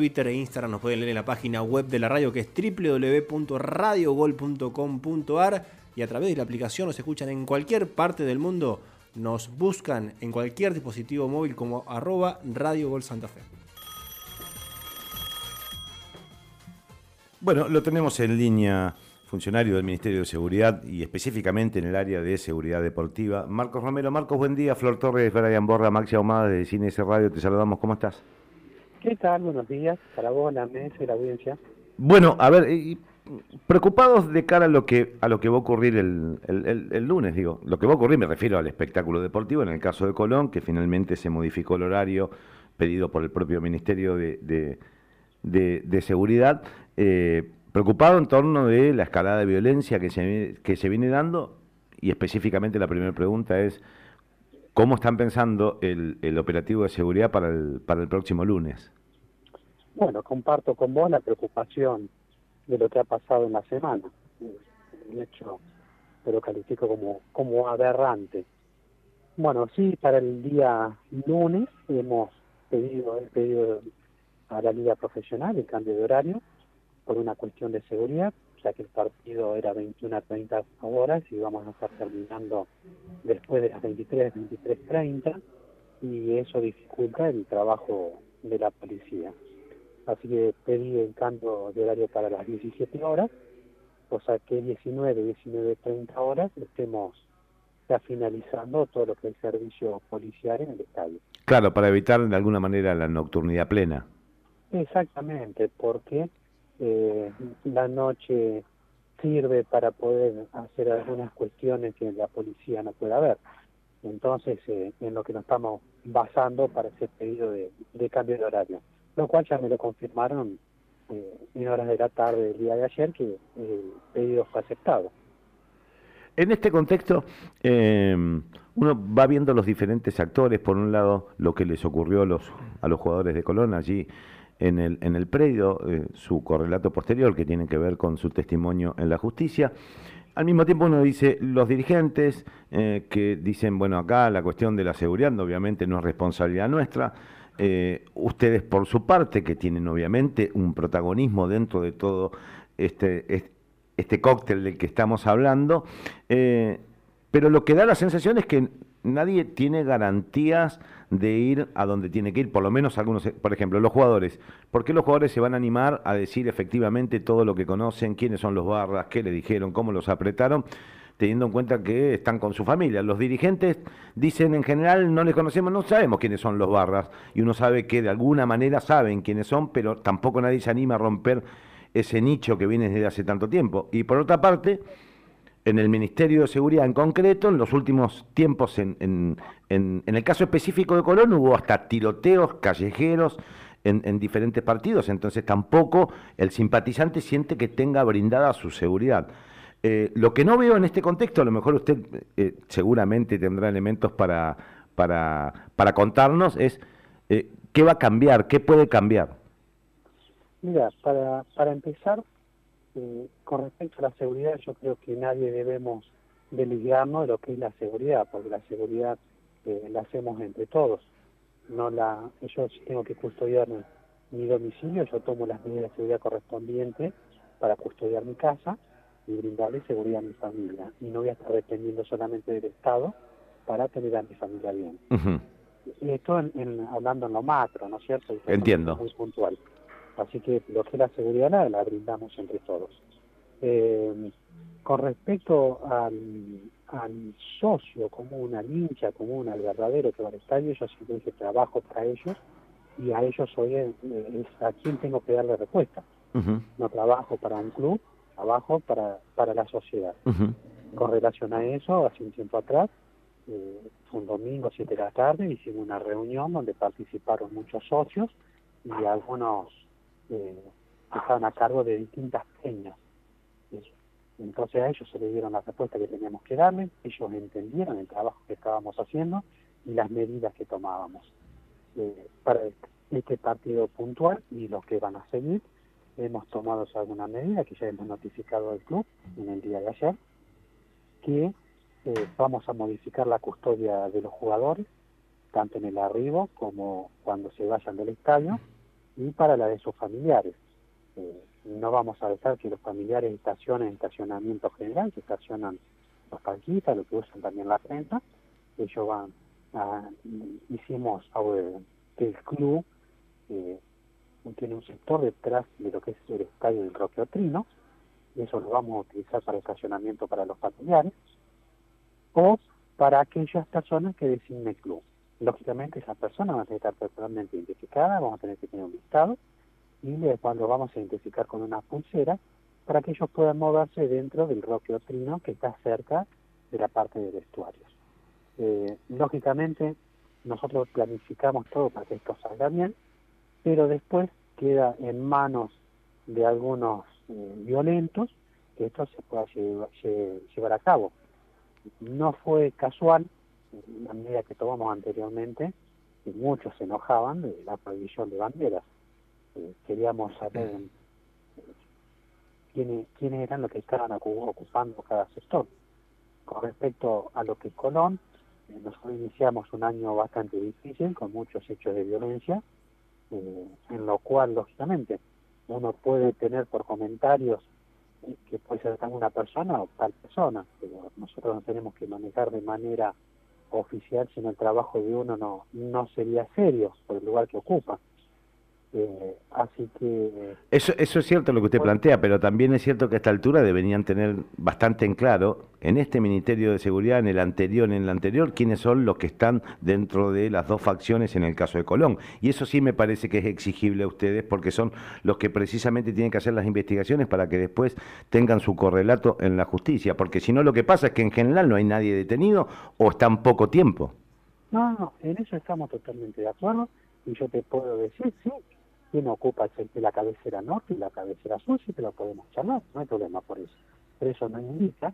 Twitter e Instagram nos pueden leer en la página web de la radio que es www.radiogol.com.ar y a través de la aplicación nos escuchan en cualquier parte del mundo, nos buscan en cualquier dispositivo móvil como arroba Radio Gol Santa Fe. Bueno, lo tenemos en línea, funcionario del Ministerio de Seguridad y específicamente en el área de seguridad deportiva. Marcos Romero, Marcos, buen día. Flor Torres, Brian Borra, Maxi Ahumada de Cine Radio, te saludamos. ¿Cómo estás? ¿Qué tal? Buenos días para vos, la mesa y la audiencia. Bueno, a ver, preocupados de cara a lo que a lo que va a ocurrir el, el, lunes, digo, lo que va a ocurrir me refiero al espectáculo deportivo, en el caso de Colón, que finalmente se modificó el horario pedido por el propio Ministerio de, de, Seguridad, eh, preocupado en torno de la escalada de violencia que se, que se viene dando, y específicamente la primera pregunta es, ¿Cómo están pensando el, el operativo de seguridad para el, para el próximo lunes? Bueno, comparto con vos la preocupación de lo que ha pasado en la semana. Un hecho, pero califico como, como aberrante. Bueno, sí, para el día lunes hemos pedido, he pedido a la liga profesional el cambio de horario por una cuestión de seguridad, ya que el partido era 21 a 30 horas y vamos a estar terminando después de las 23, 23, 30 y eso dificulta el trabajo de la policía. Así que pedí el cambio de horario para las 17 horas, o sea que 19, 19, 30 horas estemos ya finalizando todo lo que es servicio policial en el estadio. Claro, para evitar de alguna manera la nocturnidad plena. Exactamente, porque eh, la noche sirve para poder hacer algunas cuestiones que la policía no pueda ver. Entonces, eh, en lo que nos estamos basando para ese pedido de, cambio de horario, lo cual ya me lo confirmaron eh, en horas de la tarde del día de ayer que el pedido fue aceptado. En este contexto, eh, uno va viendo los diferentes actores, por un lado, lo que les ocurrió a los, a los jugadores de Colón allí en el, en el predio, eh, su correlato posterior que tiene que ver con su testimonio en la justicia. Al mismo tiempo uno dice, los dirigentes eh, que dicen, bueno, acá la cuestión de la seguridad obviamente no es responsabilidad nuestra, eh, ustedes por su parte, que tienen obviamente un protagonismo dentro de todo este, este, cóctel del que estamos hablando, pero lo que da la sensación es que nadie tiene garantías de ir a donde tiene que ir, por lo menos algunos, por ejemplo, los jugadores. ¿Por qué los jugadores se van a animar a decir efectivamente todo lo que conocen, quiénes son los barras, qué le dijeron, cómo los apretaron? teniendo en cuenta que están con su familia. Los dirigentes dicen en general no les conocemos, no sabemos quiénes son los barras y uno sabe que de alguna manera saben quiénes son, pero tampoco nadie se anima a romper ese nicho que viene desde hace tanto tiempo. Y por otra parte, en el Ministerio de Seguridad en concreto, en los últimos tiempos, en, el caso específico de Colón, hubo hasta tiroteos callejeros en, diferentes partidos, entonces tampoco el simpatizante siente que tenga brindada su seguridad. Eh, lo que no veo en este contexto, a lo mejor usted eh, seguramente tendrá elementos para, para, para contarnos, es eh, qué va a cambiar, qué puede cambiar. Mira, para, para empezar, eh, con respecto a la seguridad, yo creo que nadie debemos desligarnos de lo que es la seguridad, porque la seguridad eh, la hacemos entre todos. No la, yo si tengo que custodiar mi domicilio, yo tomo las medidas de seguridad correspondientes para custodiar mi casa y brindarle seguridad a mi familia. Y no voy a estar dependiendo solamente del Estado para tener a mi familia bien. Y esto en, hablando en lo macro, ¿no es cierto? Entiendo. Muy puntual. Así que lo que es la seguridad la, brindamos entre todos. Eh, con respecto al, al, socio común, al hincha común, al verdadero que va al estadio, yo simplemente trabajo para ellos y a ellos soy es a quien tengo que darle respuesta. No trabajo para un club, trabajo para, para la sociedad. Con relación a eso, hace un tiempo atrás, eh, fue un domingo, 7 de la tarde, hicimos una reunión donde participaron muchos socios y algunos estaban a cargo de distintas peñas. Entonces a ellos se les dieron la respuesta que teníamos que darle, ellos entendieron el trabajo que estábamos haciendo y las medidas que tomábamos. Eh, para este partido puntual y los que van a seguir, hemos tomado alguna medida que ya hemos notificado al club en el día de ayer, que eh, vamos a modificar la custodia de los jugadores, tanto en el arribo como cuando se vayan del estadio, y para la de sus familiares. Eh, no vamos a dejar que los familiares estacionen en estacionamiento general, que estacionan los palquitas, lo que usan también la renta. Ellos van, a, hicimos que el club eh, tiene un sector detrás de lo que es el estadio del Roque Otrino, y eso lo vamos a utilizar para estacionamiento para los familiares, o para aquellas personas que designe el club. Lógicamente esas personas van a estar totalmente identificadas, vamos a tener que tener un listado, y después lo vamos a identificar con una pulsera para que ellos puedan moverse dentro del Roque Otrino que está cerca de la parte de vestuarios. Eh, lógicamente, nosotros planificamos todo para que esto salga bien, pero después queda en manos de algunos eh, violentos que esto se pueda llevar, a cabo. No fue casual la medida que tomamos anteriormente, y muchos se enojaban de la prohibición de banderas. Eh, queríamos saber quiénes, quiénes eran los que estaban ocupando cada sector. Con respecto a lo que Colón, eh, nosotros iniciamos un año bastante difícil, con muchos hechos de violencia, eh, en lo cual, lógicamente, uno puede tener por comentarios que puede ser tan una persona o tal persona, pero nosotros no tenemos que manejar de manera oficial, sino el trabajo de uno no, no sería serio por el lugar que ocupa. Eh, así que... Eso, eso es cierto lo que usted plantea, pero también es cierto que a esta altura deberían tener bastante en claro, en este Ministerio de Seguridad, en el anterior, en el anterior, quiénes son los que están dentro de las dos facciones en el caso de Colón. Y eso sí me parece que es exigible a ustedes, porque son los que precisamente tienen que hacer las investigaciones para que después tengan su correlato en la justicia, porque si no lo que pasa es que en general no hay nadie detenido o está en poco tiempo. No, no, en eso estamos totalmente de acuerdo y yo te puedo decir, sí, quién ocupa la cabecera norte y la cabecera sur, si te lo podemos charlar, no hay problema por eso. Pero eso no indica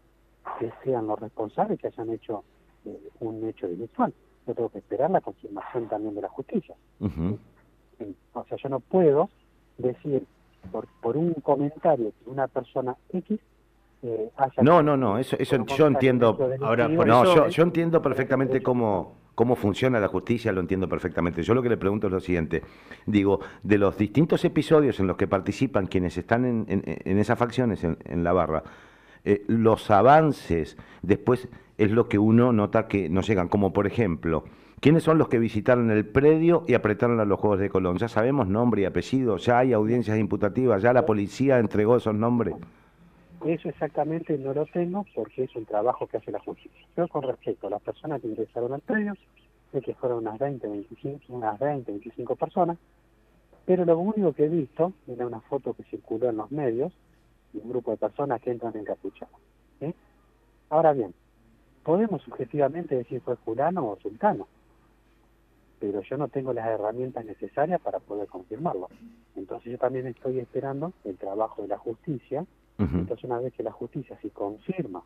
que sean los responsables que hayan hecho eh, un hecho delictual. Yo tengo que esperar la confirmación también de la justicia. O sea, yo no puedo decir por, por un comentario que una persona X eh, haya... No, no, no, eso, eso yo entiendo... Ahora, no, yo, yo entiendo perfectamente cómo cómo funciona la justicia, lo entiendo perfectamente. Yo lo que le pregunto es lo siguiente. Digo, de los distintos episodios en los que participan quienes están en, esas facciones en, la barra, eh, los avances después es lo que uno nota que no llegan, como por ejemplo, ¿quiénes son los que visitaron el predio y apretaron a los Juegos de Colón? Ya sabemos nombre y apellido, ya hay audiencias imputativas, ya la policía entregó esos nombres. Eso exactamente no lo tengo porque es un trabajo que hace la justicia. Pero con respecto a las personas que ingresaron al predio, sé que fueron unas 20, 25, unas 20, 25 personas, pero lo único que he visto era una foto que circuló en los medios de un grupo de personas que entran encapuchadas. ¿sí? Ahora bien, podemos subjetivamente decir fue fulano o sultano, pero yo no tengo las herramientas necesarias para poder confirmarlo. Entonces yo también estoy esperando el trabajo de la justicia entonces, una vez que la justicia sí confirma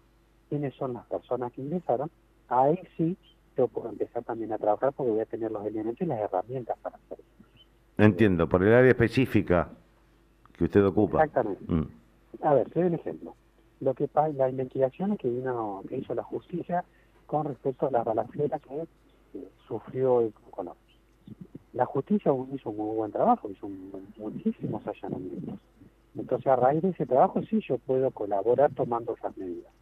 quiénes son las personas que ingresaron, ahí sí yo puedo empezar también a trabajar porque voy a tener los elementos y las herramientas para hacerlo. Entiendo, por el área específica que usted ocupa. Exactamente. Mm. A ver, te doy un ejemplo. Lo que las investigaciones que vino que hizo la justicia con respecto a la balacera que eh, sufrió el Colón. La justicia hizo un muy buen trabajo, hizo muchísimos allanamientos. Entonces, a raíz de ese trabajo, sí, yo puedo colaborar tomando esas medidas.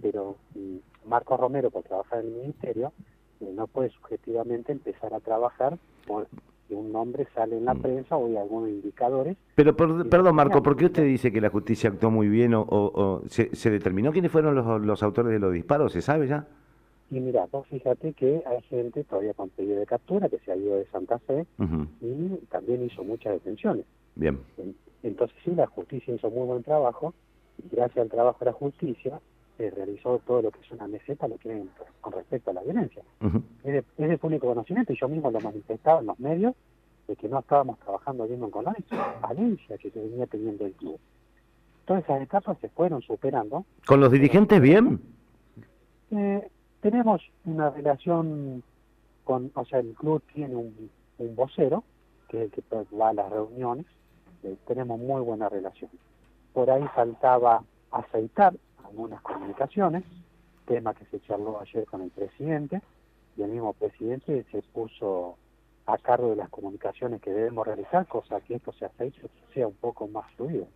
Pero mm, Marco Romero, por trabajar en el ministerio, eh, no puede subjetivamente empezar a trabajar porque un nombre sale en la mm. prensa o hay algunos indicadores. Pero, perdón, Marco, ¿por qué usted dice que la justicia actuó muy bien o, se, determinó quiénes fueron los, autores de los disparos? ¿Se sabe ya? Y mira, vos fíjate que hay gente todavía con pedido de captura que se ha ido de Santa Fe y también hizo muchas detenciones. Bien. Entonces sí, la justicia hizo muy buen trabajo y gracias al trabajo de la justicia realizó todo lo que es una meseta lo que con respecto a la violencia. es, de, público conocimiento y yo mismo lo manifestaba en los medios de que no estábamos trabajando bien con la valencia que se venía teniendo el club. Todas esas etapas se fueron superando. ¿Con los dirigentes bien? Eh, tenemos una relación con, o sea, el club tiene un, un vocero que es el que va a las reuniones eh, tenemos muy buena relación. Por ahí faltaba aceitar algunas comunicaciones, tema que se charló ayer con el presidente, y el mismo presidente se puso a cargo de las comunicaciones que debemos realizar, cosa que esto sea, sea un poco más fluido.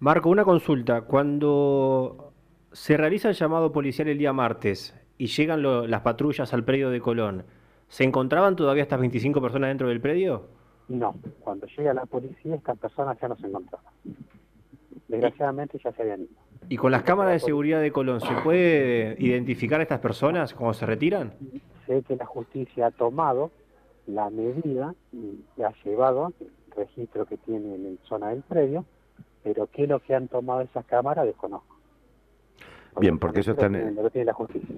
Marco, una consulta. Cuando se realiza el llamado policial el día martes y llegan las patrullas al predio de Colón, ¿se encontraban todavía estas 25 personas dentro del predio? No, cuando llega la policía estas personas ya no se encontraban. Desgraciadamente ya se habían ido. ¿Y con las cámaras de seguridad de Colón se puede identificar a estas personas cuando se retiran? Sé que la justicia ha tomado la medida y ha llevado el registro que tiene en la zona del predio, pero qué es lo que han tomado esas cámaras desconozco. Bien, porque eso está en el,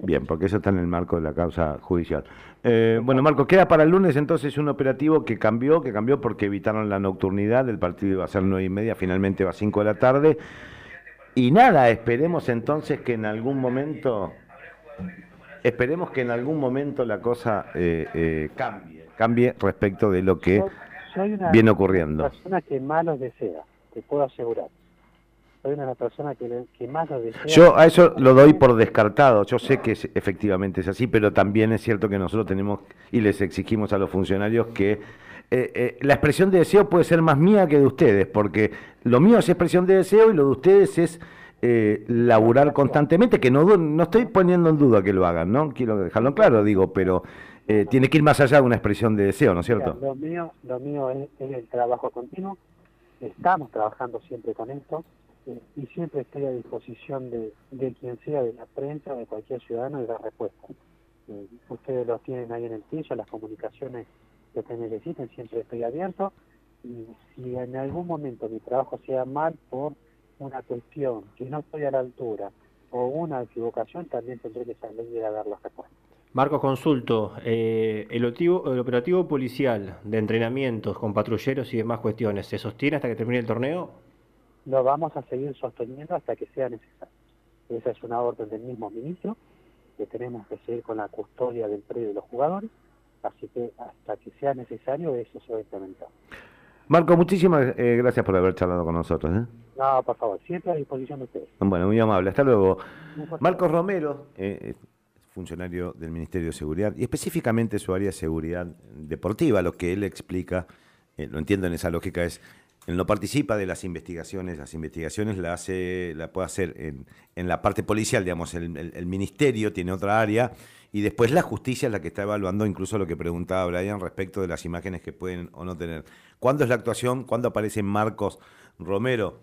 bien, porque eso está en el marco de la causa judicial. Eh, bueno, Marco, queda para el lunes entonces un operativo que cambió, que cambió porque evitaron la nocturnidad, el partido iba a ser nueve y media, finalmente va a cinco de la tarde. Y nada, esperemos entonces que en algún momento, esperemos que en algún momento la cosa eh, eh, cambie, cambie respecto de lo que viene ocurriendo. persona que lo desea, te puedo asegurar soy una persona que, que más lo desea. Yo a eso lo doy por descartado. Yo sé que efectivamente es así, pero también es cierto que nosotros tenemos y les exigimos a los funcionarios que eh, eh, la expresión de deseo puede ser más mía que de ustedes, porque lo mío es expresión de deseo y lo de ustedes es eh, laburar constantemente, que no, no estoy poniendo en duda que lo hagan, ¿no? Quiero dejarlo claro, digo, pero eh, tiene que ir más allá de una expresión de deseo, ¿no es cierto? lo mío, lo mío es el trabajo continuo, estamos trabajando siempre con esto, eh, y siempre estoy a disposición de, quien sea, de la prensa, de cualquier ciudadano, de dar respuesta. Eh, ustedes los tienen ahí en el piso, las comunicaciones que te necesiten, siempre estoy abierto. Y si en algún momento mi trabajo sea mal por una cuestión que no estoy a la altura o una equivocación, también tendré que salir a dar las respuestas. Marcos, consulto, eh, el, operativo, el operativo policial de entrenamientos con patrulleros y demás cuestiones, ¿se sostiene hasta que termine el torneo? Lo vamos a seguir sosteniendo hasta que sea necesario. Esa es una orden del mismo ministro, que tenemos que seguir con la custodia del predio de los jugadores, así que hasta que sea necesario eso se va a implementar. Marco, muchísimas eh, gracias por haber charlado con nosotros. ¿eh? No, por favor, siempre a disposición de ustedes. Bueno, muy amable, hasta luego. Marcos Romero, eh, funcionario del Ministerio de Seguridad, y específicamente su área de seguridad deportiva, lo que él explica, lo entiendo en esa lógica, es él no participa de las investigaciones, las investigaciones la hace, la puede hacer en, en la parte policial, digamos, el, ministerio tiene otra área, y después la justicia es la que está evaluando incluso lo que preguntaba Brian respecto de las imágenes que pueden o no tener. ¿Cuándo es la actuación? ¿Cuándo aparece Marcos Romero?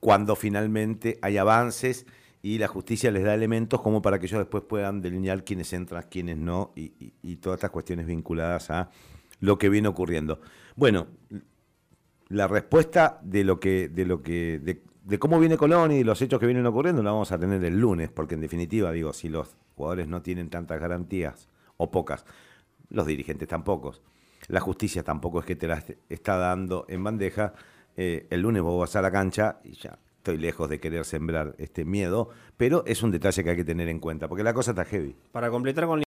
Cuando finalmente hay avances y la justicia les da elementos como para que ellos después puedan delinear quiénes entran, quiénes no, y, y todas estas cuestiones vinculadas a lo que viene ocurriendo. Bueno, la respuesta de lo que, de lo que, de, cómo viene Colón y los hechos que vienen ocurriendo la vamos a tener el lunes, porque en definitiva, digo, si los jugadores no tienen tantas garantías, o pocas, los dirigentes tampoco, la justicia tampoco es que te las está dando en bandeja, eh, el lunes vos vas a la cancha y ya estoy lejos de querer sembrar este miedo, pero es un detalle que hay que tener en cuenta, porque la cosa está heavy. Para completar con